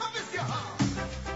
Up is your heart.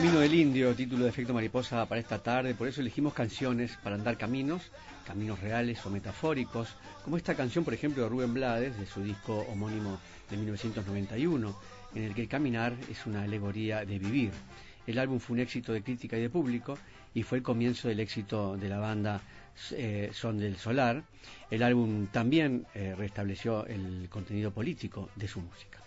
Camino del Indio, título de efecto mariposa para esta tarde, por eso elegimos canciones para andar caminos, caminos reales o metafóricos, como esta canción, por ejemplo, de Rubén Blades, de su disco homónimo de 1991, en el que caminar es una alegoría de vivir. El álbum fue un éxito de crítica y de público y fue el comienzo del éxito de la banda eh, Son del Solar. El álbum también eh, restableció el contenido político de su música.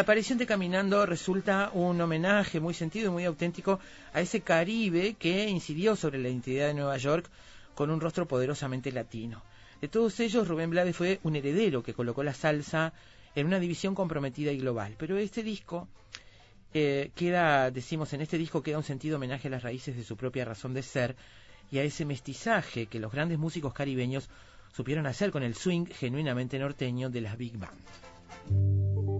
La aparición de Caminando resulta un homenaje muy sentido y muy auténtico a ese Caribe que incidió sobre la identidad de Nueva York con un rostro poderosamente latino. De todos ellos, Rubén Blades fue un heredero que colocó la salsa en una división comprometida y global. Pero este disco eh, queda, decimos, en este disco queda un sentido homenaje a las raíces de su propia razón de ser y a ese mestizaje que los grandes músicos caribeños supieron hacer con el swing genuinamente norteño de las big band.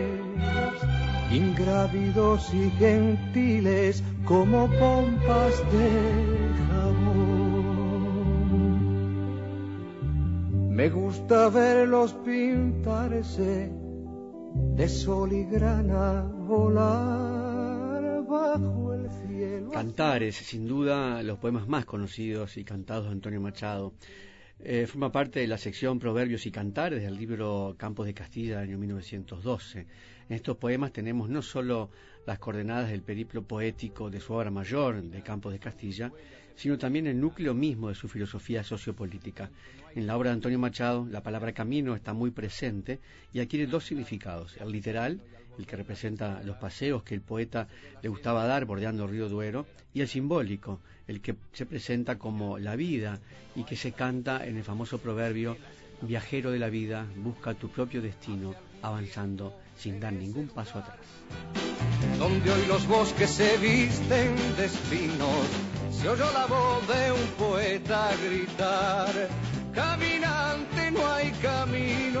ingrávidos y gentiles como pompas de jabón. Me gusta verlos pintarse de sol y grana volar bajo el cielo. Cantares, sin duda, los poemas más conocidos y cantados de Antonio Machado. Eh, forma parte de la sección Proverbios y Cantares del libro Campos de Castilla del año 1912. En estos poemas tenemos no solo las coordenadas del periplo poético de su obra mayor, de Campos de Castilla, sino también el núcleo mismo de su filosofía sociopolítica. En la obra de Antonio Machado, la palabra camino está muy presente y adquiere dos significados, el literal, el que representa los paseos que el poeta le gustaba dar bordeando el río Duero, y el simbólico, el que se presenta como la vida y que se canta en el famoso proverbio, viajero de la vida, busca tu propio destino avanzando sin dar ningún paso atrás. Donde hoy los bosques se visten de espinos, se oyó la voz de un poeta gritar, caminante no hay camino,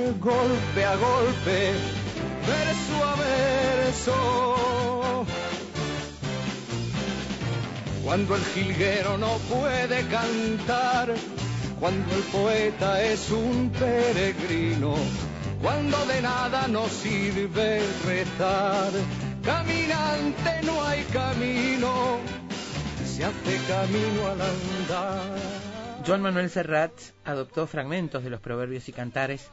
Golpe a golpe, verso a verso. Cuando el jilguero no puede cantar, cuando el poeta es un peregrino, cuando de nada nos sirve rezar. Caminante no hay camino, se hace camino al andar. Joan Manuel Serrat adoptó fragmentos de los proverbios y cantares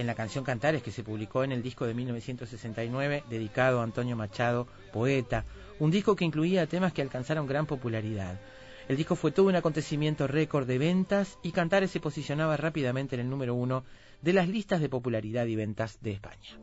en la canción Cantares que se publicó en el disco de 1969 dedicado a Antonio Machado, poeta, un disco que incluía temas que alcanzaron gran popularidad. El disco fue todo un acontecimiento récord de ventas y Cantares se posicionaba rápidamente en el número uno de las listas de popularidad y ventas de España.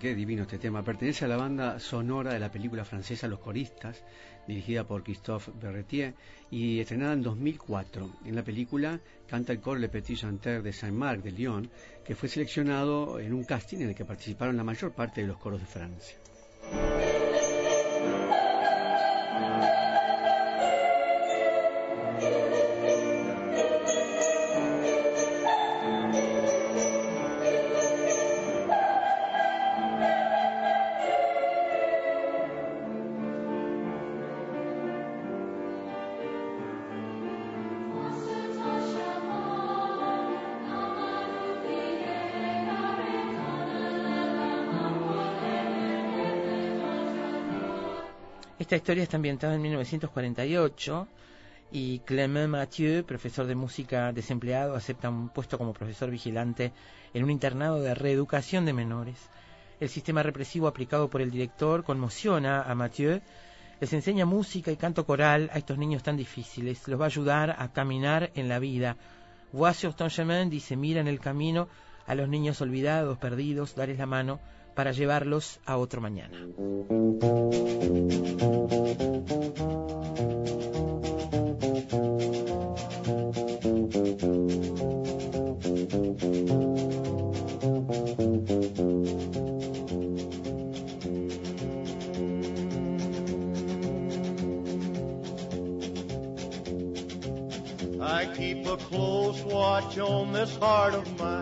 Qué divino este tema. Pertenece a la banda sonora de la película francesa Los Coristas, dirigida por Christophe Berretier y estrenada en 2004. En la película canta el coro Le Petit Chanteur de Saint-Marc de Lyon, que fue seleccionado en un casting en el que participaron la mayor parte de los coros de Francia. Esta historia está ambientada en 1948 y Clément Mathieu, profesor de música desempleado, acepta un puesto como profesor vigilante en un internado de reeducación de menores. El sistema represivo aplicado por el director conmociona a Mathieu, les enseña música y canto coral a estos niños tan difíciles, los va a ayudar a caminar en la vida. Vois sur chemin dice, mira en el camino a los niños olvidados, perdidos, darles la mano para llevarlos a otro mañana. I keep a close watch on this heart of mine.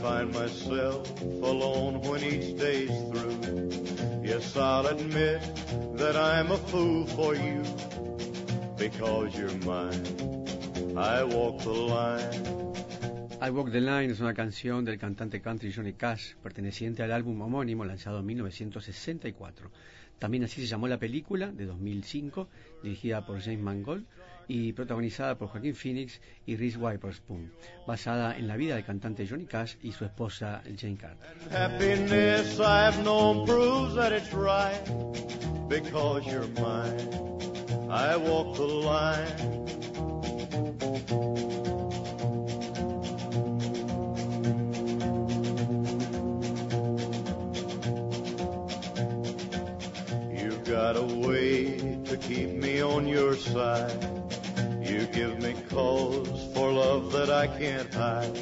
Find myself alone when each day's through. Yes, I'll admit that a fool for you because you're mine. I walk the line. I Walk the Line es una canción del cantante country Johnny Cash, perteneciente al álbum homónimo lanzado en 1964. También así se llamó la película de 2005, dirigida por James Mangold y protagonizada por Joaquín Phoenix y Reese Witherspoon, basada en la vida del cantante Johnny Cash y su esposa Jane Carter. Got a way to keep me on your side. You give me cause for love that I can't hide.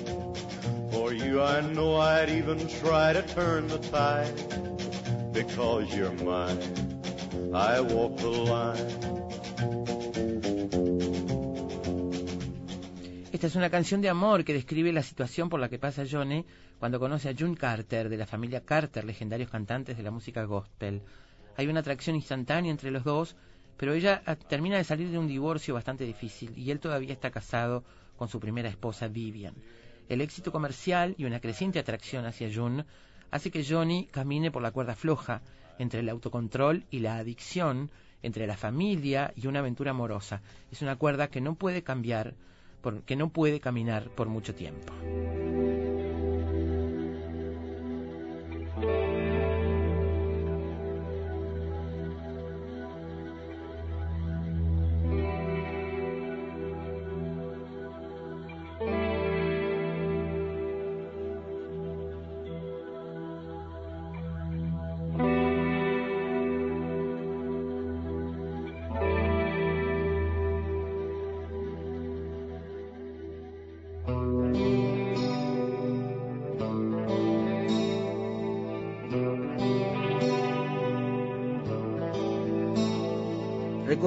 For you, I know I'd even try to turn the tide. Because you're mine, I walk the line. Esta es una canción de amor que describe la situación por la que pasa Johnny cuando conoce a June Carter, de la familia Carter, legendarios cantantes de la música gospel. Hay una atracción instantánea entre los dos, pero ella ah, termina de salir de un divorcio bastante difícil y él todavía está casado con su primera esposa Vivian. El éxito comercial y una creciente atracción hacia June hace que Johnny camine por la cuerda floja entre el autocontrol y la adicción, entre la familia y una aventura amorosa. Es una cuerda que no puede cambiar, que no puede caminar por mucho tiempo.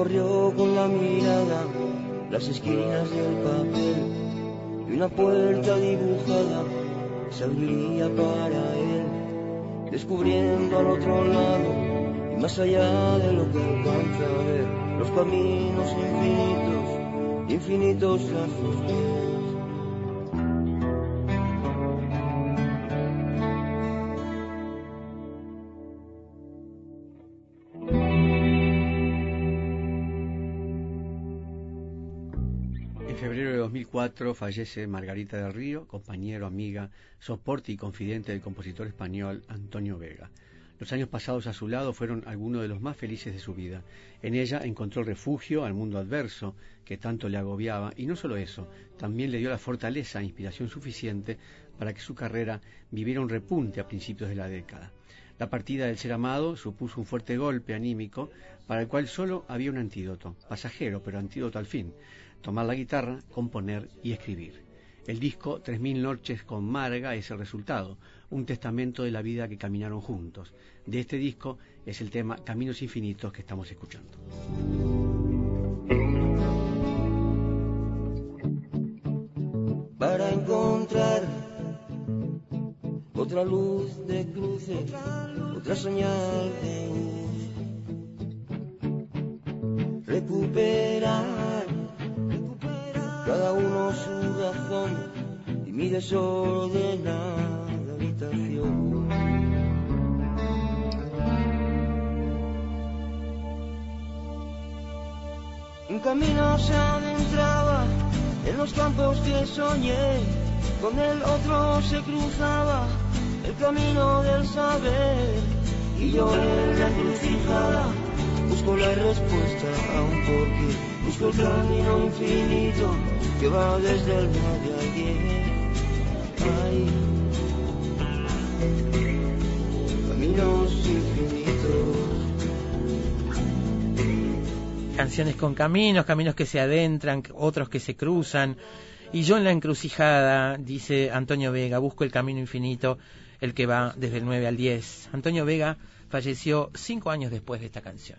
Recorrió con la mirada las esquinas del papel y una puerta dibujada se abriría para él, descubriendo al otro lado y más allá de lo que alcanza a ver, los caminos infinitos, infinitos lazos fallece Margarita del Río, compañero, amiga, soporte y confidente del compositor español Antonio Vega. Los años pasados a su lado fueron algunos de los más felices de su vida. En ella encontró refugio al mundo adverso que tanto le agobiaba y no solo eso, también le dio la fortaleza e inspiración suficiente para que su carrera viviera un repunte a principios de la década. La partida del ser amado supuso un fuerte golpe anímico para el cual solo había un antídoto, pasajero, pero antídoto al fin, tomar la guitarra, componer y escribir. El disco Tres mil noches con Marga es el resultado, un testamento de la vida que caminaron juntos. De este disco es el tema Caminos Infinitos que estamos escuchando. Para encontrar otra luz de cruce, otra señal recuperar uno su razón y mi desordenada habitación. Un camino se adentraba en los campos que soñé, con el otro se cruzaba el camino del saber y yo en la encrucijada busco la respuesta a un porqué, busco el camino infinito que va desde el ayer. Caminos infinitos. Canciones con caminos, caminos que se adentran, otros que se cruzan. Y yo en la encrucijada, dice Antonio Vega, busco el camino infinito, el que va desde el 9 al 10. Antonio Vega falleció cinco años después de esta canción.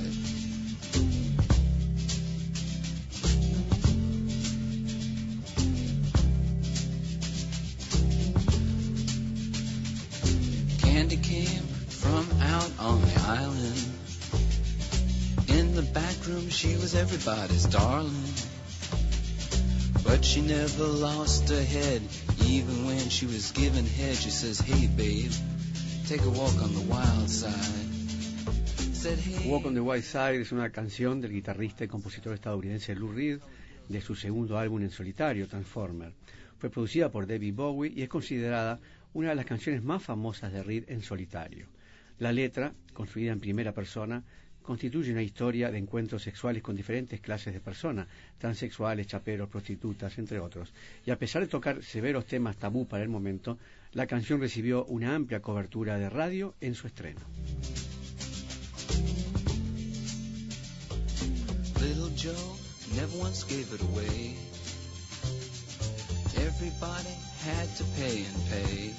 Candy came from out on the island. In the back room, she was everybody's darling. But she never lost her head, even when she was given head. She says, Hey, babe, take a walk on the wild side. Said, hey, Walk on the Wild Side es una canción del guitarrista y compositor estadounidense Lou Reed de su segundo álbum en solitario, Transformer. Fue producida por David Bowie y es considerada una de las canciones más famosas de Reed en solitario. La letra, construida en primera persona, constituye una historia de encuentros sexuales con diferentes clases de personas, transexuales, chaperos, prostitutas, entre otros. Y a pesar de tocar severos temas tabú para el momento, la canción recibió una amplia cobertura de radio en su estreno. Had to pay and pay.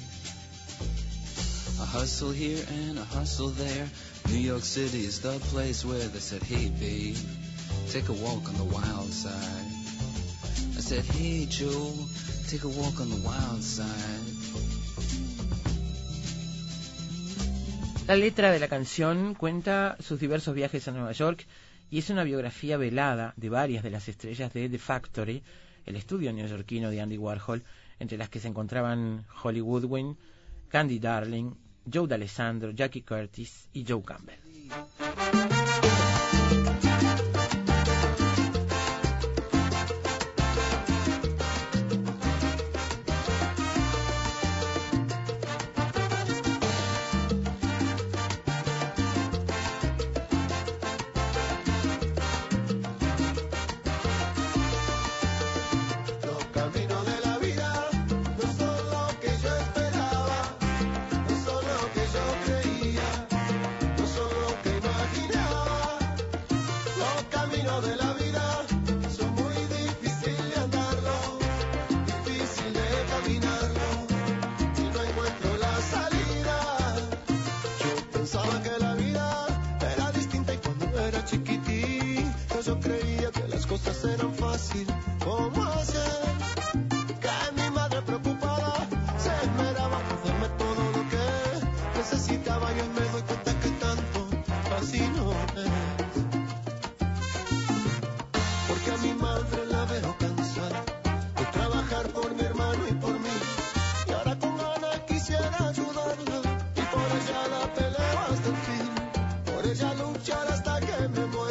A hustle here and a hustle there. New York City is the place where they said, hey babe, take a walk on the wild side. I said, hey Joe, take a walk on the wild side. La letra de la canción cuenta sus diversos viajes a Nueva York y es una biografía velada de varias de las estrellas de The Factory, el estudio neoyorquino de Andy Warhol, entre las que se encontraban Holly Woodwin, Candy Darling, Joe D'Alessandro, Jackie Curtis y Joe Campbell. Eran fáciles. ¿Cómo hacer? Que mi madre preocupada se esmeraba por darme todo lo que necesitaba y hoy me doy cuenta que tanto así no es. Porque a mi madre la veo cansada de trabajar por mi hermano y por mí. Y ahora con ganas quisiera ayudarla y por ella la peleo hasta el fin. Por ella luchar hasta que me muera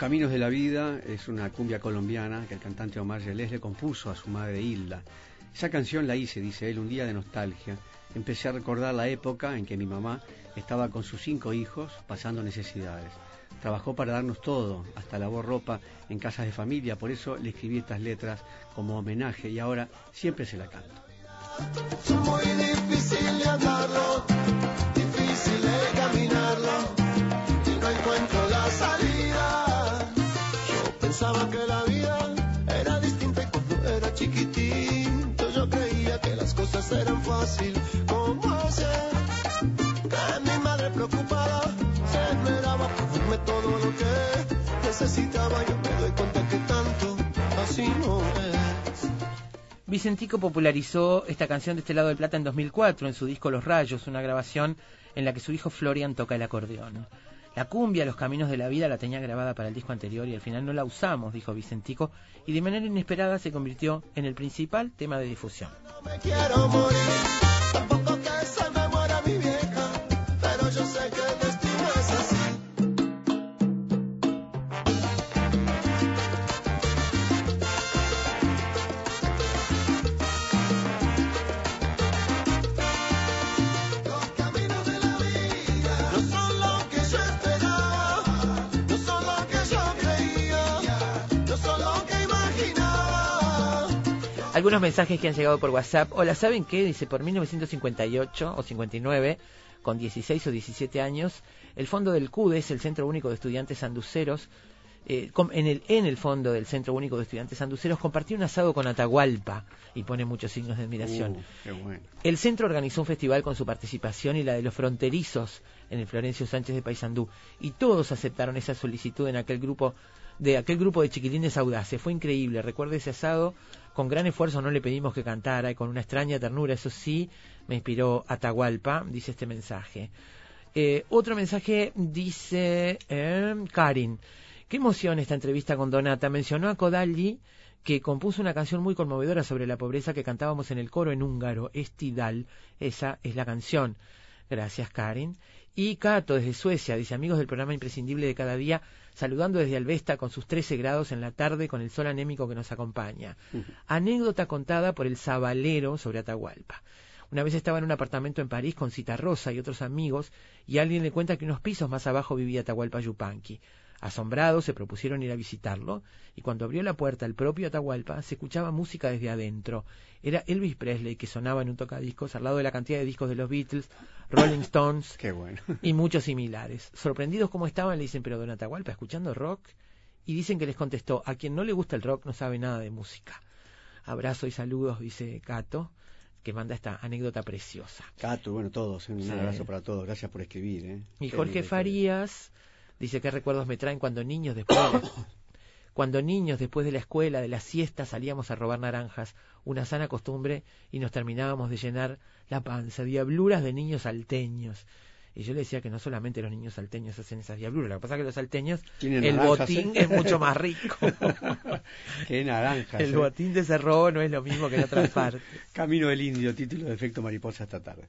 Caminos de la Vida es una cumbia colombiana que el cantante Omar Yelés le compuso a su madre Hilda. Esa canción la hice, dice él, un día de nostalgia. Empecé a recordar la época en que mi mamá estaba con sus cinco hijos pasando necesidades. Trabajó para darnos todo, hasta lavó ropa en casas de familia, por eso le escribí estas letras como homenaje y ahora siempre se la canto. Muy difícil pensaba que la vida era distinta y cuando era chiquitito yo creía que las cosas eran fáciles. ¿Cómo hacer? Que mi madre preocupada se esmeraba por darme todo lo que necesitaba. Yo me doy cuenta que tanto así no es. Vicentico popularizó esta canción de este lado del plata en 2004 en su disco Los Rayos, una grabación en la que su hijo Florian toca el acordeón. La cumbia, los caminos de la vida, la tenía grabada para el disco anterior y al final no la usamos, dijo Vicentico, y de manera inesperada se convirtió en el principal tema de difusión. Me quiero morir, Algunos mensajes que han llegado por WhatsApp. Hola, ¿saben qué? Dice, por 1958 o 59, con 16 o 17 años, el fondo del CUDES, el Centro Único de Estudiantes Sanduceros, eh, en, el, en el fondo del Centro Único de Estudiantes Sanduceros, compartió un asado con Atahualpa y pone muchos signos de admiración. Uh, qué bueno. El centro organizó un festival con su participación y la de los fronterizos en el Florencio Sánchez de Paysandú y todos aceptaron esa solicitud en aquel grupo de aquel grupo de chiquilines audaces. Fue increíble. Recuerdo ese asado. Con gran esfuerzo no le pedimos que cantara y con una extraña ternura. Eso sí, me inspiró Atahualpa, dice este mensaje. Eh, otro mensaje dice eh, Karin. Qué emoción esta entrevista con Donata. Mencionó a Kodali que compuso una canción muy conmovedora sobre la pobreza que cantábamos en el coro en húngaro, Estidal. Esa es la canción. Gracias, Karin. Y Cato desde Suecia dice, amigos del programa imprescindible de cada día, saludando desde Alvesta con sus 13 grados en la tarde con el sol anémico que nos acompaña. Anécdota contada por el Zabalero sobre Atahualpa. Una vez estaba en un apartamento en París con Cita Rosa y otros amigos y alguien le cuenta que unos pisos más abajo vivía Atahualpa Yupanqui. Asombrados se propusieron ir a visitarlo y cuando abrió la puerta el propio Atahualpa se escuchaba música desde adentro. Era Elvis Presley que sonaba en un tocadiscos al lado de la cantidad de discos de los Beatles, Rolling Stones Qué bueno. y muchos similares. Sorprendidos como estaban le dicen, pero don Atahualpa, ¿escuchando rock? Y dicen que les contestó, a quien no le gusta el rock no sabe nada de música. Abrazo y saludos, dice Cato, que manda esta anécdota preciosa. Cato, bueno, todos, un Sí. abrazo para todos. Gracias por escribir. ¿eh? Y Jorge. Farías dice qué recuerdos me traen cuando niños después de, cuando niños después de la escuela, de la siesta, salíamos a robar naranjas, una sana costumbre, y nos terminábamos de llenar la panza, diabluras de niños salteños. Y yo le decía que no solamente los niños salteños hacen esas diabluras, lo que pasa es que los salteños, el naranjas, botín ¿eh? es mucho más rico. Qué naranjas. el ¿eh? botín de ese robo no es lo mismo que en otras partes. Camino del Indio, título de efecto mariposa esta tarde.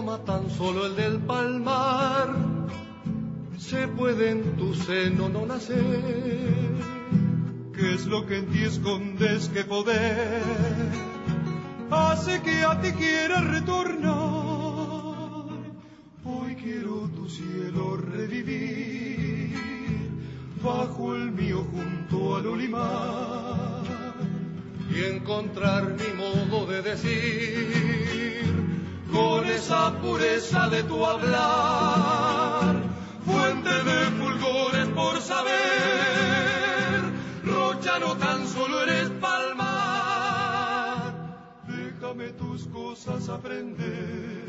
No te ama tan solo el del palmar, se puede en tu seno no nacer. ¿Qué es lo que en ti escondes que poder hace que a ti quieras retornar? Hoy quiero tu cielo revivir bajo el mío junto al olimar y encontrar mi modo de decir con esa pureza de tu hablar, fuente de fulgores por saber, rocha no tan solo eres palmar, déjame tus cosas aprender,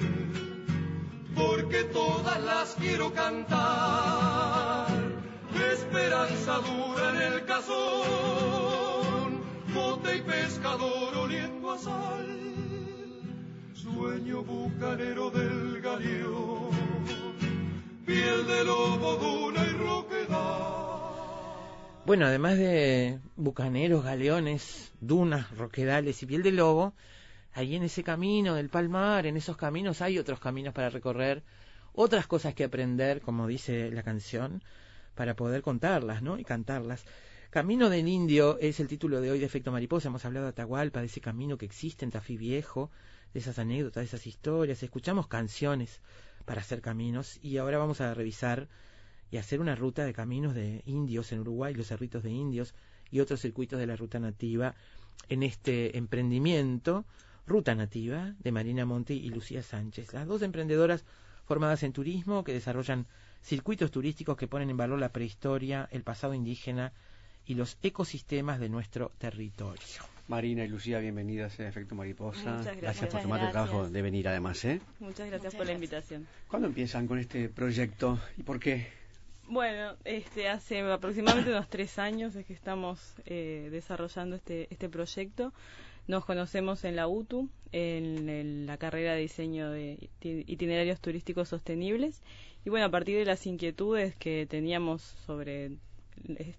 porque todas las quiero cantar, esperanza dura en el cazón, bote y pescador oliendo a sal sueño bucanero del galeón, piel de lobo, duna y roquedad. Bueno, además de bucaneros, galeones, dunas, roquedales y piel de lobo, ahí en ese camino del Palmar, en esos caminos hay otros caminos para recorrer, otras cosas que aprender, como dice la canción, para poder contarlas, ¿no? Y cantarlas. Camino del Indio es el título de hoy de Efecto Mariposa. Hemos hablado de Atahualpa, de ese camino que existe en Tafí Viejo, esas anécdotas, esas historias. Escuchamos canciones para hacer caminos y ahora vamos a revisar y hacer una ruta de caminos de indios en Uruguay, los cerritos de indios y otros circuitos de la ruta nativa en este emprendimiento, Ruta Nativa, de Marina Monti y Lucía Sánchez. Las dos emprendedoras formadas en turismo que desarrollan circuitos turísticos que ponen en valor la prehistoria, el pasado indígena y los ecosistemas de nuestro territorio. Marina y Lucía, bienvenidas a Efecto Mariposa. Muchas gracias. por Muchas tomarte el gracias. trabajo de venir además, ¿eh? Muchas gracias por la invitación. ¿Cuándo empiezan con este proyecto y por qué? Bueno, este, hace aproximadamente unos tres años es que estamos eh, desarrollando este, este proyecto. Nos conocemos en la UTU, en, la carrera de diseño de iti- itinerarios turísticos sostenibles. Y bueno, a partir de las inquietudes que teníamos sobre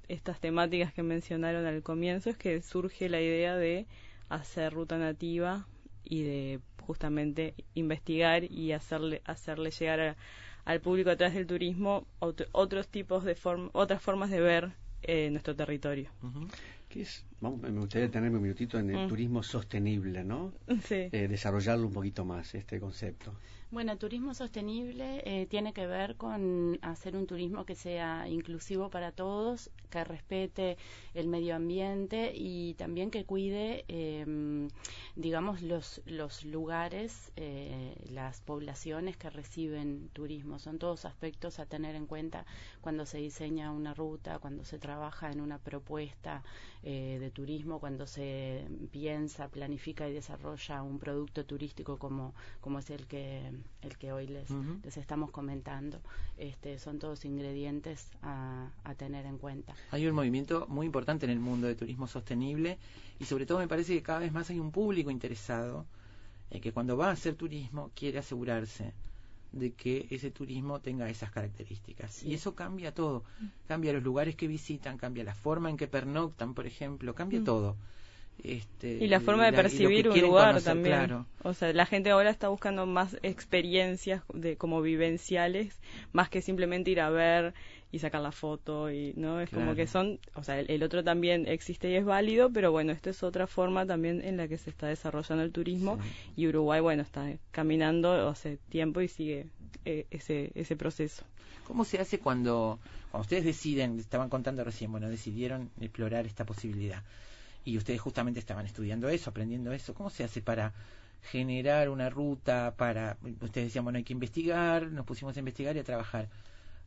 estas temáticas que mencionaron al comienzo, es que surge la idea de hacer ruta nativa y de justamente investigar y hacerle, hacerle llegar a- al público a través del turismo ot- otros tipos de form- otras formas de ver eh, nuestro territorio. Ujú. ¿Qué es Vamos, me gustaría tenerme un minutito en el Mm. turismo sostenible, ¿no? Sí. Eh, desarrollarlo un poquito más, este concepto. Bueno, turismo sostenible eh, tiene que ver con hacer un turismo que sea inclusivo para todos, que respete el medio ambiente y también que cuide, eh, digamos, los, los lugares, eh, las poblaciones que reciben turismo. Son todos aspectos a tener en cuenta cuando se diseña una ruta, cuando se trabaja en una propuesta eh, de turismo, cuando se piensa, planifica y desarrolla un producto turístico como, como es el que, el que hoy les, les estamos comentando. Este, son todos ingredientes a, a tener en cuenta. Hay un movimiento muy importante en el mundo de turismo sostenible y sobre todo me parece que cada vez más hay un público interesado eh, que cuando va a hacer turismo quiere asegurarse de que ese turismo tenga esas características. Y eso cambia todo. Cambia los lugares que visitan, cambia la forma en que pernoctan, por ejemplo, cambia Mm. todo. Este, Y la forma de percibir un lugar conocer, también. Claro. O sea, la gente ahora está buscando más experiencias de como vivenciales, más que simplemente ir a ver y sacar la foto y no es como que son, o sea, el, el otro también existe y es válido, pero bueno, esto es otra forma también en la que se está desarrollando el turismo y Uruguay, bueno, está caminando hace tiempo y sigue eh, ese ese proceso. ¿Cómo se hace cuando, cuando ustedes deciden, estaban contando recién, bueno, decidieron explorar esta posibilidad y ustedes justamente estaban estudiando eso, aprendiendo eso, ¿cómo se hace para generar una ruta para, ustedes decían, bueno, hay que investigar, nos pusimos a investigar y a trabajar,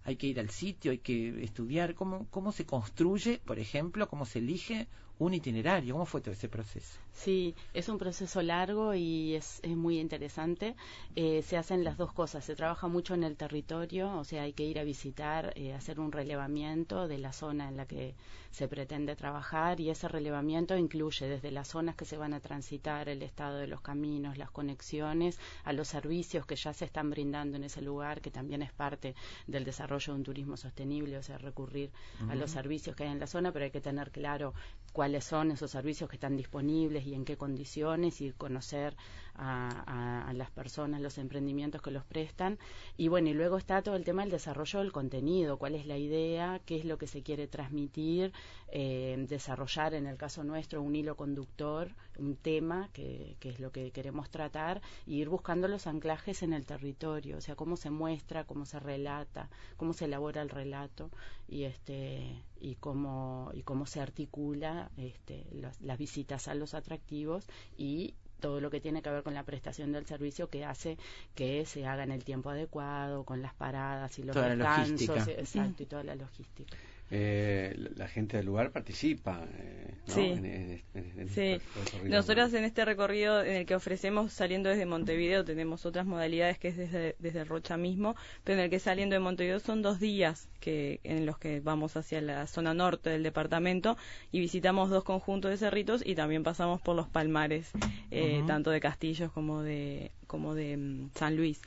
hay que ir al sitio, hay que estudiar, ¿cómo, cómo se construye, por ejemplo, cómo se elige un itinerario, cómo fue todo ese proceso? Sí, es un proceso largo y es, es muy interesante. Eh, se hacen las dos cosas. Se trabaja mucho en el territorio, o sea, hay que ir a visitar, eh, hacer un relevamiento de la zona en la que se pretende trabajar y ese relevamiento incluye desde las zonas que se van a transitar, el estado de los caminos, las conexiones, a los servicios que ya se están brindando en ese lugar, que también es parte del desarrollo de un turismo sostenible, o sea, recurrir a los servicios que hay en la zona, pero hay que tener claro cuáles son esos servicios que están disponibles y en qué condiciones y conocer a, las personas, los emprendimientos que los prestan. Y bueno, y luego está todo el tema del desarrollo del contenido, cuál es la idea, qué es lo que se quiere transmitir, eh, desarrollar en el caso nuestro un hilo conductor, un tema que, que es lo que queremos tratar, y ir buscando los anclajes en el territorio, o sea, cómo se muestra, cómo se relata, cómo se elabora el relato y este y cómo y cómo se articula este, las, las visitas a los atractivos y todo lo que tiene que ver con la prestación del servicio que hace que se haga en el tiempo adecuado, con las paradas y los Toda la descansos, logística. exacto, y toda la logística. Eh, la- la gente del lugar participa, eh, ¿no? Sí. En, en- en- en Sí, este recorrido. nosotras en este recorrido en el que ofrecemos saliendo desde Montevideo tenemos otras modalidades que es desde, desde Rocha mismo, pero en el que saliendo de Montevideo son dos días que en los que vamos hacia la zona norte del departamento y visitamos dos conjuntos de cerritos y también pasamos por los palmares, eh, tanto de Castillos como de como de mm, San Luis.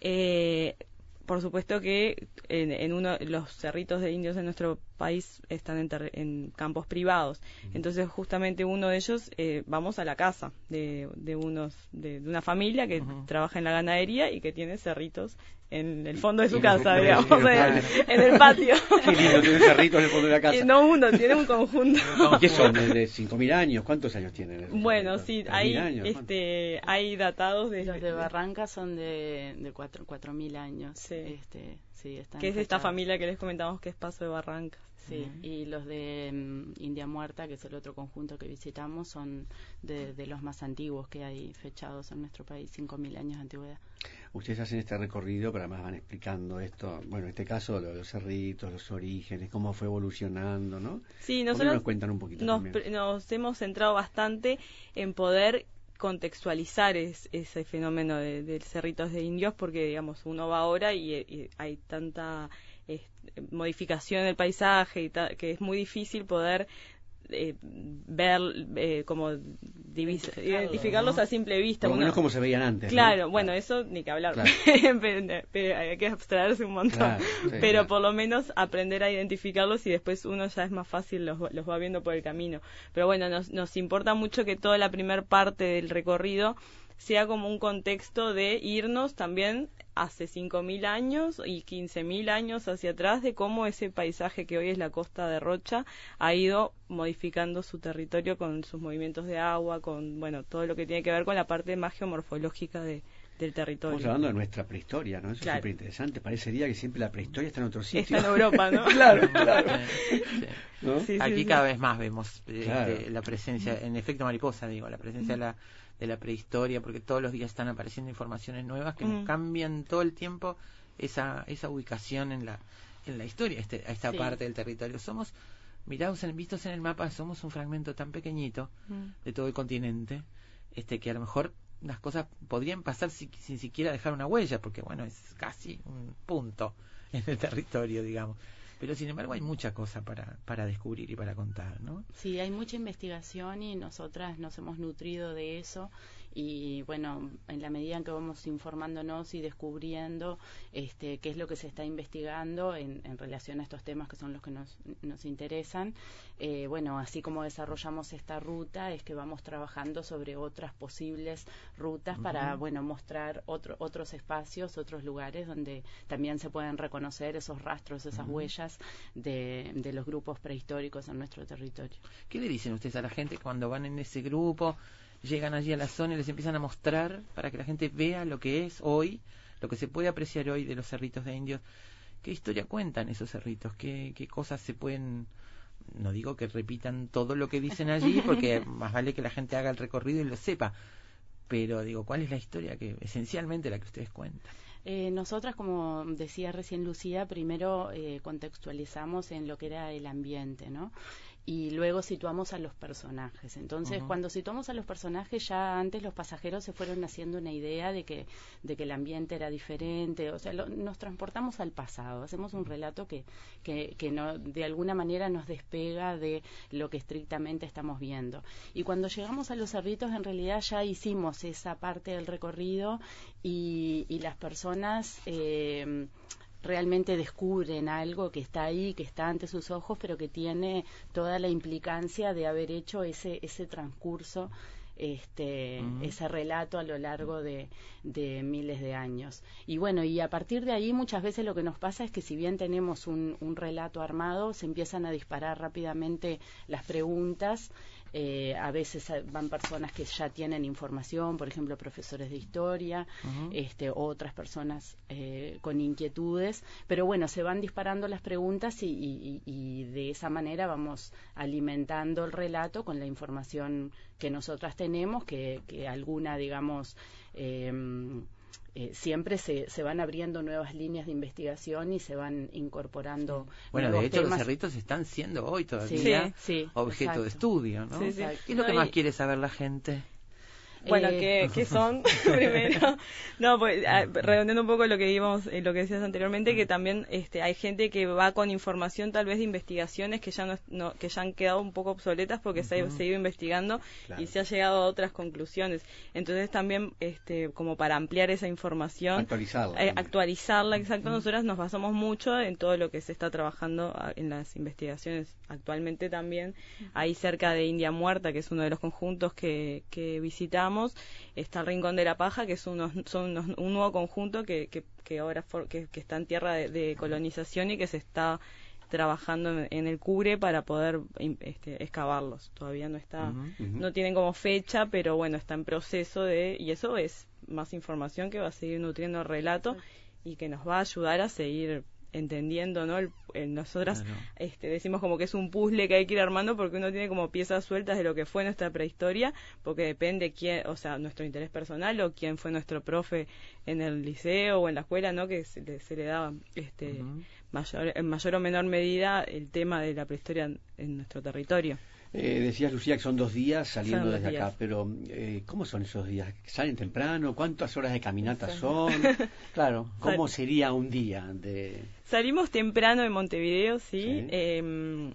Eh, por supuesto que en, en uno los cerritos de indios en nuestro país están en, terre- en campos privados entonces justamente uno de ellos eh, vamos a la casa de, de unos de, de una familia que trabaja en la ganadería y que tiene cerritos en el fondo de su casa digamos en, en el patio Qué lindo tener cerritos en el fondo de la casa. No uno tiene un conjunto ¿Qué son? ¿De 5.000 años? ¿Cuántos años tienen? bueno sí 3.000 hay años, este hay datados de Los de Barranca son de, de cuatro, cuatro mil años. Este, sí, están que es esta familia que les comentamos que es Paso de Barranca Sí, y los de mm, India Muerta, que es el otro conjunto que visitamos, son de, de los más antiguos que hay fechados en nuestro país, 5.000 años de antigüedad. Ustedes hacen este recorrido, pero además van explicando esto, bueno, en este caso lo los cerritos, los orígenes, cómo fue evolucionando, ¿no? Sí, ¿Por qué nosotros nos cuentan un poquito nos hemos centrado bastante en poder contextualizar es- ese fenómeno de, de cerritos de indios porque digamos uno va ahora y, y hay tanta este, modificación del paisaje y ta- que es muy difícil poder eh, ver eh, como divis- identificarlos a simple vista Por lo menos como se veían antes. ¿no? Claro, bueno, eso ni que hablar. Claro. pero, pero hay que abstraerse un montón. Claro, sí, pero claro. por lo menos aprender a identificarlos y después uno ya es más fácil, los, los va viendo por el camino. Pero bueno, nos, nos importa mucho que toda la primer parte del recorrido sea como un contexto de irnos también hace 5.000 años y 15.000 años hacia atrás de cómo ese paisaje que hoy es la costa de Rocha ha ido modificando su territorio con sus movimientos de agua, con bueno todo lo que tiene que ver con la parte más geomorfológica de, del territorio. Estamos hablando de nuestra prehistoria, ¿no? Eso Claro. es súper interesante. Parecería que siempre la prehistoria está en otro sitio. Está en Europa, ¿no? claro, claro. Sí. ¿No? Sí, sí, Aquí sí. cada vez más vemos eh, Claro. de la presencia, en efecto mariposa, digo, la presencia de la, de la prehistoria, porque todos los días están apareciendo informaciones nuevas que nos Mm. cambian todo el tiempo esa, esa ubicación en la, en la historia, este, a esta Sí. parte del territorio. Somos, mirados en, vistos en el mapa, somos un fragmento tan pequeñito Mm. de todo el continente, este que a lo mejor las cosas podrían pasar si- sin siquiera dejar una huella, porque bueno, es casi un punto en el territorio, digamos. Pero sin embargo hay mucha cosa para, para descubrir y para contar, ¿no? Sí, hay mucha investigación y nosotras nos hemos nutrido de eso y bueno, en la medida en que vamos informándonos y descubriendo este, qué es lo que se está investigando en, en relación a estos temas que son los que nos, nos interesan, eh, bueno, así como desarrollamos esta ruta es que vamos trabajando sobre otras posibles rutas para, bueno, mostrar otro, otros espacios, otros lugares donde también se pueden reconocer esos rastros, esas huellas de, de los grupos prehistóricos en nuestro territorio. ¿Qué le dicen ustedes a la gente cuando van en ese grupo, llegan allí a la zona y les empiezan a mostrar para que la gente vea lo que es hoy, lo que se puede apreciar hoy de los cerritos de indios? ¿Qué historia cuentan esos cerritos? ¿Qué, qué cosas se pueden... No digo que repitan todo lo que dicen allí, porque más vale que la gente haga el recorrido y lo sepa. Pero digo, ¿cuál es la historia que esencialmente la que ustedes cuentan? Eh, nosotras, como decía recién Lucía, primero eh, contextualizamos en lo que era el ambiente, ¿no? Y luego situamos a los personajes. Entonces, cuando situamos a los personajes, ya antes los pasajeros se fueron haciendo una idea de que, de que el ambiente era diferente. O sea, lo- nos transportamos al pasado. Hacemos un relato que, que, que no, de alguna manera nos despega de lo que estrictamente estamos viendo. Y cuando llegamos a los cerritos, en realidad ya hicimos esa parte del recorrido y, y las personas eh, realmente descubren algo que está ahí, que está ante sus ojos, pero que tiene toda la implicancia de haber hecho ese, ese transcurso, este, ese relato a lo largo de, de miles de años. Y bueno, y a partir de ahí muchas veces lo que nos pasa es que si bien tenemos un, un relato armado, se empiezan a disparar rápidamente las preguntas. Eh, a veces van personas que ya tienen información, por ejemplo, profesores de historia, este, otras personas eh, con inquietudes, pero bueno, se van disparando las preguntas y, y- y- y de esa manera vamos alimentando el relato con la información que nosotras tenemos, que, que alguna, digamos, eh, eh, siempre se, se van abriendo nuevas líneas de investigación y se van incorporando. Bueno, de hecho, los cerritos están siendo hoy Sí, todavía sí, objeto de estudio, ¿no? Sí, sí. ¿Qué es lo que más y- quiere saber la gente? Bueno, Eh, ¿qué, qué son primero? No, pues ah, redondeando un poco lo que íbamos, eh, lo que decías anteriormente, que también este, hay gente que va con información tal vez de investigaciones que ya no, no- que ya han quedado un poco obsoletas porque se ha seguido investigando Claro. y se ha llegado a otras conclusiones. Entonces también, este, como para ampliar esa información, Actualizado. eh, actualizarla, exacto. Nosotras nos basamos mucho en todo lo que se está trabajando ah, en las investigaciones actualmente también. Ahí cerca de India Muerta, que es uno de los conjuntos que, que visitamos, está el Rincón de la Paja, que es unos, son unos- un nuevo conjunto que, que, que ahora for- que, que está en tierra de, de colonización y que se está trabajando en, en el cubre para poder este, excavarlos. Todavía no está, no tienen como fecha, pero bueno, está en proceso de, y eso es más información que va a seguir nutriendo el relato y que nos va a ayudar a seguir entendiendo, ¿no? El- el- nosotras Claro. este, decimos como que es un puzzle que hay que ir armando porque uno tiene como piezas sueltas de lo que fue nuestra prehistoria, porque depende quién, o sea, nuestro interés personal o quién fue nuestro profe en el liceo o en la escuela, ¿no? Que se le, se le daba este, mayor, en mayor o menor medida el tema de la prehistoria en, en nuestro territorio. Eh, decías, Lucía, que son dos días saliendo dos desde días. acá, pero eh, ¿cómo son esos días? ¿Salen temprano? ¿Cuántas horas de caminata son? Claro, ¿cómo sería un día de...? Salimos temprano de Montevideo, sí. Sí. Eh,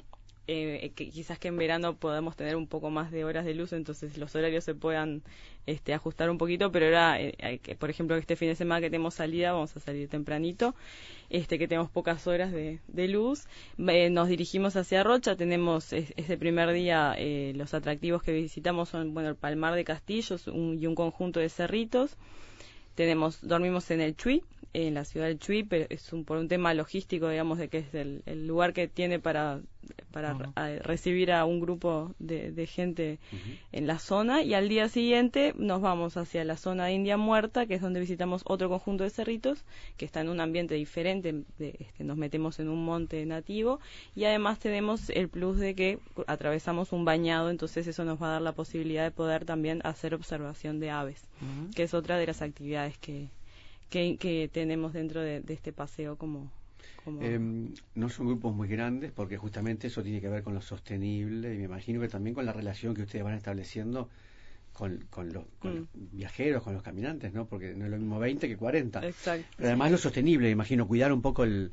eh, que quizás que en verano podamos tener un poco más de horas de luz, entonces los horarios se puedan este, ajustar un poquito, pero ahora, eh, por ejemplo, este fin de semana que tenemos salida, vamos a salir tempranito, este, que tenemos pocas horas de, luz, nos dirigimos hacia Rocha, tenemos es- ese primer día, eh, los atractivos que visitamos son, bueno, el Palmar de Castillos un- y un conjunto de cerritos, tenemos dormimos en el Chuy en la ciudad del Chuy pero es un, por un tema logístico digamos de que es el, el lugar que tiene para para a- recibir a un grupo de, de gente en la zona. Y al día siguiente nos vamos hacia la zona de India Muerta que es donde visitamos otro conjunto de cerritos que está en un ambiente diferente de- este, nos metemos en un monte nativo. Y además tenemos el plus de que atravesamos un bañado entonces eso nos va a dar la posibilidad de poder también hacer observación de aves que es otra de las actividades que, que, que tenemos dentro de, de este paseo como... como Em, no son grupos muy grandes porque justamente eso tiene que ver con lo sostenible y me imagino que también con la relación que ustedes van estableciendo con, con, los, con Mm. los viajeros, con los caminantes, ¿no? Porque no es lo mismo 20 que 40. Exacto. Pero además lo sostenible, me imagino, cuidar un poco el,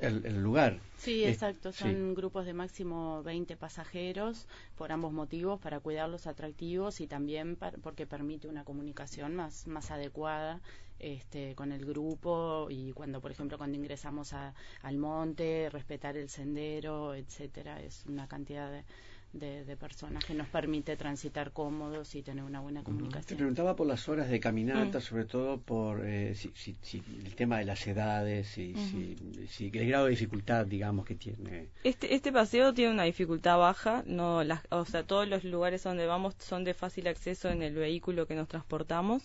el, el lugar. Sí, exacto. sí. Son grupos de máximo 20 pasajeros por ambos motivos, para cuidar los atractivos y también par- porque permite una comunicación más, más adecuada este, con el grupo y cuando, por ejemplo, cuando ingresamos al monte, respetar el sendero, etcétera. Es una cantidad de, de- de personas que nos permite transitar cómodos y tener una buena Te comunicación. preguntaba por las horas de caminata, Mm. sobre todo por eh, si, si- si el tema de las edades, Ujú. si, si el grado de dificultad, digamos, que tiene. Este, este paseo tiene una dificultad baja, no las, o sea, todos los lugares donde vamos son de fácil acceso en el vehículo que nos transportamos.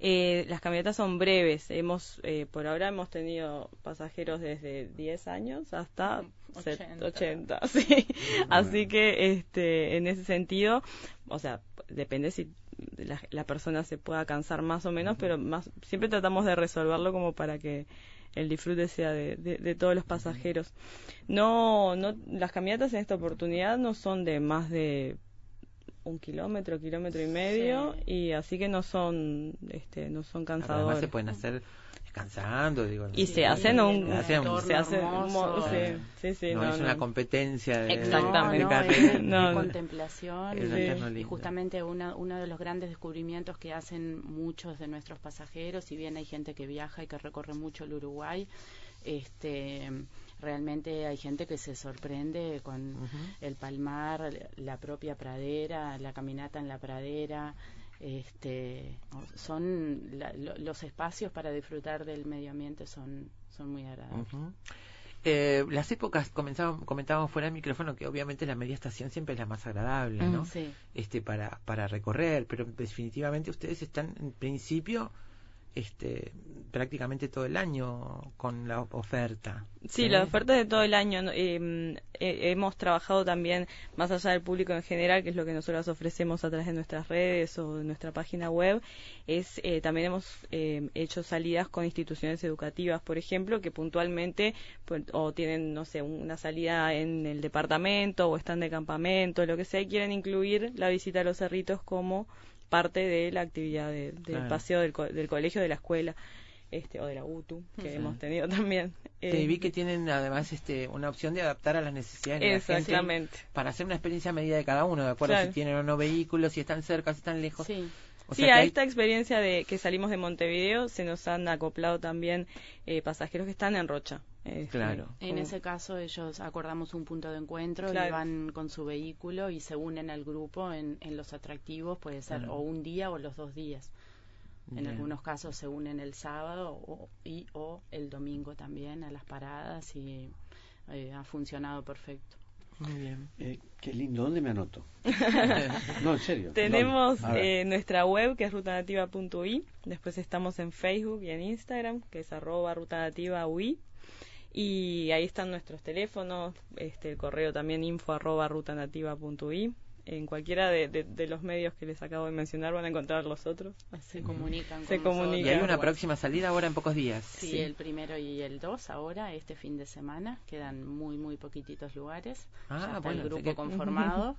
Eh, las caminatas son breves, hemos eh, por ahora hemos tenido pasajeros desde 10 años hasta set- 80. 80, sí. Así que este en ese sentido, o sea, depende si la, la persona se pueda cansar más o menos, pero más siempre tratamos de resolverlo como para que el disfrute sea de, de- de todos los pasajeros. No, no, las caminatas en esta oportunidad no son de más de un kilómetro, kilómetro y medio, Sí. y así que no son, este, no son Además cansadores. se pueden hacer descansando, digo. Y se hacen en un, Se hacen un se hace un entorno mo- sí, hermoso. sí, sí, no, no, es no. una competencia de, Exactamente. de No, carrera. es de No, no. contemplación y- justamente una- uno de los grandes descubrimientos que hacen muchos de nuestros pasajeros, si bien hay gente que viaja y que recorre mucho el Uruguay, este realmente hay gente que se sorprende con el palmar, la propia pradera, la caminata en la pradera, este son la- lo- los espacios para disfrutar del medio ambiente son son muy agradables. Eh, las épocas, comentábamos fuera del micrófono que obviamente la media estación siempre es la más agradable, ¿no? Sí. Este, para, para recorrer, pero definitivamente ustedes están en principio este, prácticamente todo el año con la oferta. Sí, la oferta de todo el año. Eh, eh, hemos trabajado también más allá del público en general, que es lo que nosotros ofrecemos a través de nuestras redes o de nuestra página web. Es eh, también hemos eh, hecho salidas con instituciones educativas, por ejemplo, que puntualmente pues, o tienen no sé una salida en el departamento o están de campamento, lo que sea, y quieren incluir la visita a los cerritos como parte de la actividad de- del Claro. paseo del, co- del colegio, de la escuela. Este, o de la UTU, que hemos tenido también. Te vi que tienen además este, una opción de adaptar a las necesidades de la gente para hacer una experiencia a medida de cada uno, de acuerdo Claro. si tienen o no vehículos, si están cerca, si están lejos. Sí. O sea a hay- esta experiencia de que salimos de Montevideo se nos han acoplado también eh, pasajeros que están en Rocha. Este, Claro. En ese caso ellos acordamos un punto de encuentro Claro. y van con su vehículo y se unen al grupo en, en los atractivos, puede ser Claro. o un día o los dos días. En Bien. algunos casos se unen el sábado o, y o el domingo también a las paradas y eh, ha funcionado perfecto. Muy bien. Eh, qué lindo, ¿dónde me anoto? no, en serio. Tenemos eh, nuestra web que es rutanativa.ui, después estamos en Facebook y en Instagram que es arroba rutanativa.ui y ahí están nuestros teléfonos, este el correo también info arroba rutanativa.ui. En cualquiera de, de- de los medios que les acabo de mencionar van a encontrar los otros. Así Se comunican Se con comunican. Y hay una próxima salida ahora en pocos días. Sí, el primero y el dos ahora, este fin de semana. Quedan muy, muy poquititos lugares. Ah, ya está bueno, el grupo que- conformado.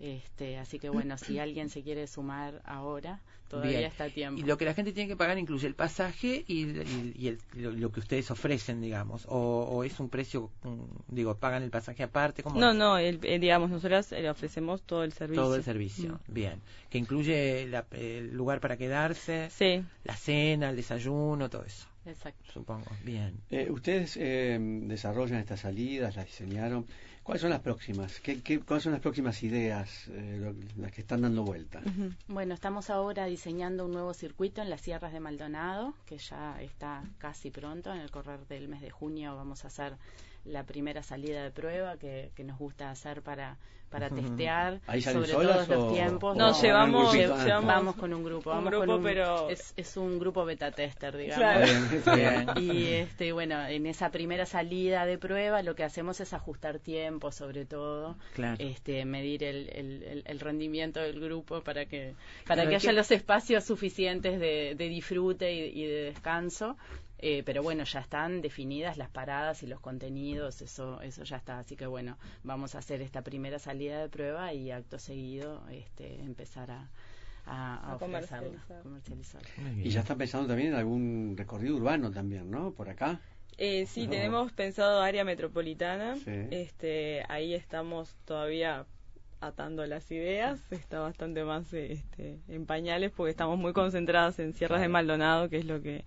Este, así que bueno, si alguien se quiere sumar ahora, todavía Bien. está a tiempo. Y lo que la gente tiene que pagar incluye el pasaje y, y- y el- lo, lo que ustedes ofrecen, digamos. O, o es un precio, mm, digo, pagan el pasaje aparte. ¿cómo No, es? no, el- eh, digamos, nosotras le ofrecemos todo el servicio. Todo el servicio. Mm. Bien. Que incluye la- el lugar para quedarse, Sí, la cena, el desayuno, todo eso, Exacto. supongo. Bien. Eh, ustedes eh, desarrollan estas salidas, las diseñaron. ¿Cuáles son las próximas? ¿Qué, qué, cuáles son las próximas ideas, eh, lo- las que están dando vuelta? Bueno, estamos ahora diseñando un nuevo circuito en las sierras de Maldonado, que ya está casi pronto. En el correr del mes de junio vamos a hacer la primera salida de prueba que, que nos gusta hacer para, para testear ¿Ahí salen sobre solas todos o- los tiempos. No, llevamos-? Ah. llevamos vamos con un grupo. un Vamos grupo, con un, pero- es, es un grupo beta tester, digamos. Claro. Bien, está bien. Y este, bueno, en esa primera salida de prueba lo que hacemos es ajustar tiempo, sobre todo, Claro. este, medir el, el, el- el rendimiento del grupo para que para que que- haya los espacios suficientes de, de disfrute y, y de descanso. Eh, pero bueno, ya están definidas las paradas y los contenidos, eso eso ya está. Así que bueno, vamos a hacer esta primera salida de prueba y acto seguido este, empezar a, a, a comercializar. comercializar. Y ya están pensando también en algún recorrido urbano también, ¿no? Por acá. Eh, sí, No. tenemos pensado área metropolitana. Sí. Este, ahí estamos todavía atando las ideas. Está bastante más este, en pañales porque estamos muy concentradas en Sierras de Maldonado, que es lo que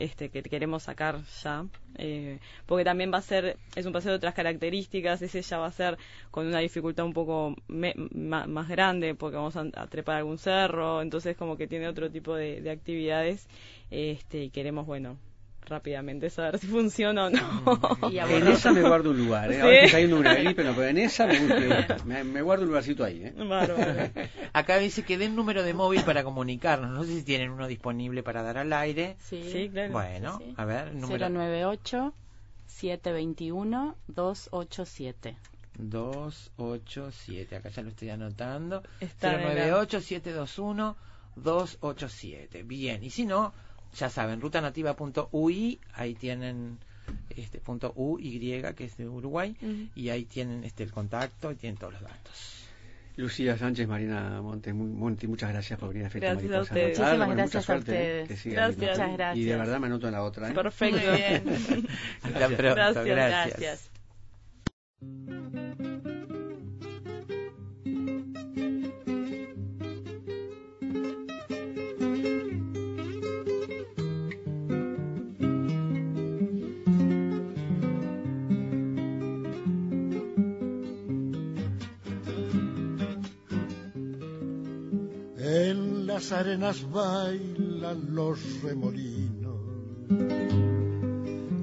este que queremos sacar ya. Eh, porque también va a ser, es un paseo de otras características. Ese ya va a ser con una dificultad un poco me- más grande porque vamos a, a trepar algún cerro. Entonces, como que tiene otro tipo de, de actividades. Este, y queremos, bueno, rápidamente saber si funciona o no. Y En esa me guardo un lugar, ¿eh? Sí. Ahora estoy cayendo una gripe, no, pero en esa me, gusta- me, me guardo un lugarcito ahí, ¿eh? Bárbaro. Acá dice que den número de móvil para comunicarnos. No sé si tienen uno disponible para dar al aire. Sí, Sí, claro. Bueno, Sí, sí. a ver, número 098 721 287. 287. Acá ya lo estoy anotando. Está en la- 098 721 287. Bien, y si no, ya saben, rutanativa.ui, ahí tienen este punto UY que es de Uruguay Ujú. y ahí tienen este el contacto y tienen todos los datos. Lucía Sánchez, Marina Montes, Monti, muchas gracias por venir a Fiesta Gracias a Mariposa. ustedes. Anotar, Muchísimas bueno, gracias mucha a suerte, ¿eh? ustedes. Que siga Gracias. Muchas gracias. Y de verdad me anoto en la otra, ¿eh? Perfecto. Muy bien. Hasta pronto, Gracias, gracias. Las arenas bailan los remolinos.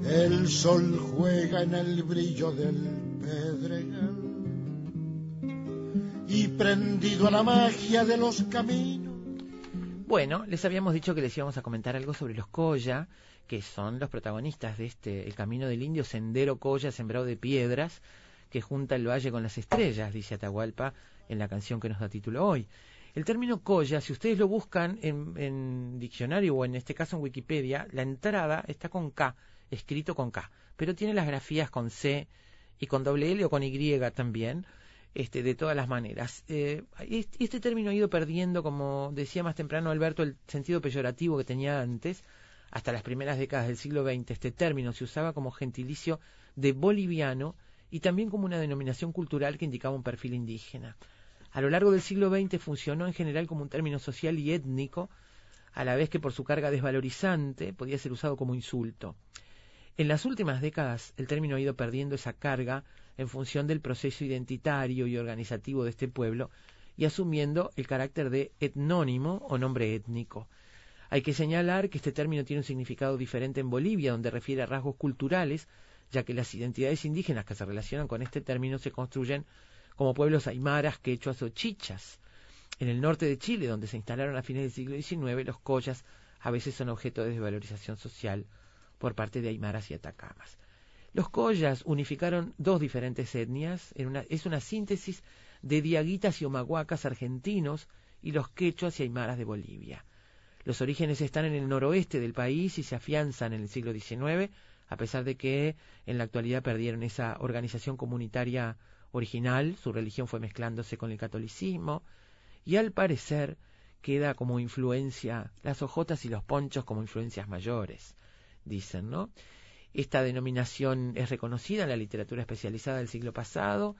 El sol juega en el brillo del pedregal. Y prendido a la magia de los caminos. Bueno, les habíamos dicho que les íbamos a comentar algo sobre los Coya, que son los protagonistas de este El Camino del Indio, Sendero Coya sembrado de piedras, que junta el valle con las estrellas, dice Atahualpa en la canción que nos da título hoy. El término Coya, si ustedes lo buscan en, en diccionario o en este caso en Wikipedia, la entrada está con K, escrito con K, pero tiene las grafías con C y con doble L o con Y también, este, de todas las maneras. Eh, este, este término ha ido perdiendo, como decía más temprano Alberto, el sentido peyorativo que tenía antes. Hasta las primeras décadas del siglo XX este término se usaba como gentilicio de boliviano y también como una denominación cultural que indicaba un perfil indígena. A lo largo del siglo XX funcionó en general como un término social y étnico, a la vez que por su carga desvalorizante podía ser usado como insulto. En las últimas décadas el término ha ido perdiendo esa carga en función del proceso identitario y organizativo de este pueblo y asumiendo el carácter de etnónimo o nombre étnico. Hay que señalar que este término tiene un significado diferente en Bolivia, donde refiere a rasgos culturales, ya que las identidades indígenas que se relacionan con este término se construyen como pueblos aymaras, quechuas o chichas. En el norte de Chile, donde se instalaron a fines del siglo XIX, los collas a veces son objeto de desvalorización social por parte de aymaras y atacamas. Los collas unificaron dos diferentes etnias, es una síntesis de diaguitas y omaguacas argentinos y los quechuas y aymaras de Bolivia. Los orígenes están en el noroeste del país y se afianzan en el siglo XIX, a pesar de que en la actualidad perdieron esa organización comunitaria original, su religión fue mezclándose con el catolicismo, y al parecer queda como influencia las ojotas y los ponchos como influencias mayores, dicen, ¿no? Esta denominación es reconocida en la literatura especializada del siglo pasado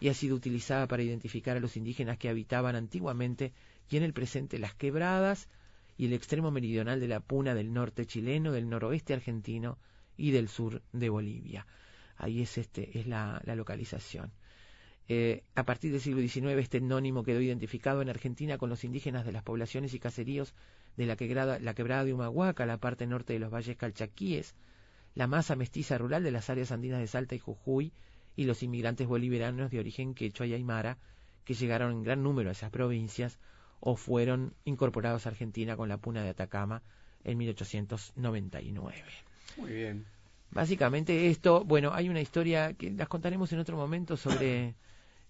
y ha sido utilizada para identificar a los indígenas que habitaban antiguamente y en el presente las quebradas y el extremo meridional de la puna del norte chileno, del noroeste argentino y del sur de Bolivia. Ahí es, este, es la, la localización. Eh, a partir del siglo XIX este etnónimo quedó identificado en Argentina con los indígenas de las poblaciones y caseríos de la quebrada, la quebrada de Humahuaca, la parte norte de los valles calchaquíes, la masa mestiza rural de las áreas andinas de Salta y Jujuy y los inmigrantes bolivarianos de origen quechua y aymara que llegaron en gran número a esas provincias o fueron incorporados a Argentina con la puna de Atacama en 1899. Muy bien. Básicamente esto, bueno, hay una historia que las contaremos en otro momento sobre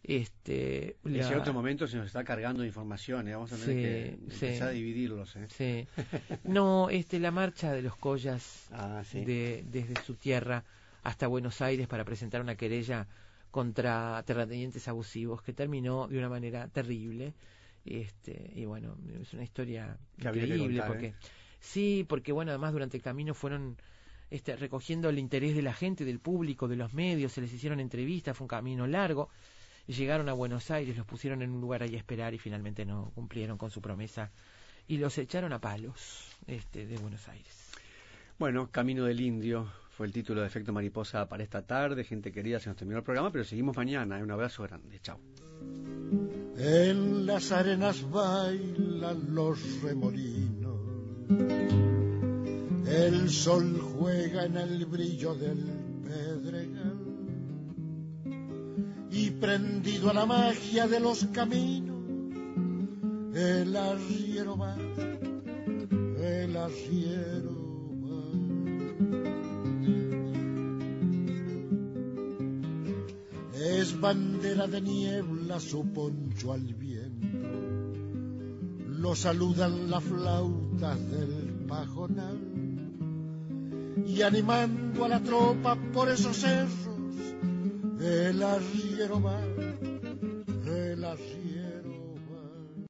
este En la- ese otro momento se nos está cargando de información, ¿eh? vamos a tener Sí, que sí. empezar a dividirlos. ¿eh? Sí. No, este, la marcha de los collas Ah, de, desde su tierra hasta Buenos Aires para presentar una querella contra terratenientes abusivos que terminó de una manera terrible. Este, y bueno, es una historia Que increíble contar, porque ¿eh? sí, porque bueno, además durante el camino fueron este, recogiendo el interés de la gente, del público, de los medios, se les hicieron entrevistas, fue un camino largo. Llegaron a Buenos Aires, los pusieron en un lugar ahí a esperar y finalmente no cumplieron con su promesa y los echaron a palos este, de Buenos Aires. Bueno, Camino del Indio fue el título de Efecto Mariposa para esta tarde. Gente querida, se nos terminó el programa, pero seguimos mañana. Un abrazo grande. Chao. En las arenas bailan los remolinos. El sol juega en el brillo del pedregal. Y prendido a la magia de los caminos, el arriero va, el arriero va. Es bandera de niebla su poncho al viento. Lo saludan las flautas del pajonal. Y animando a la tropa por esos cerros, el arriero va, el arriero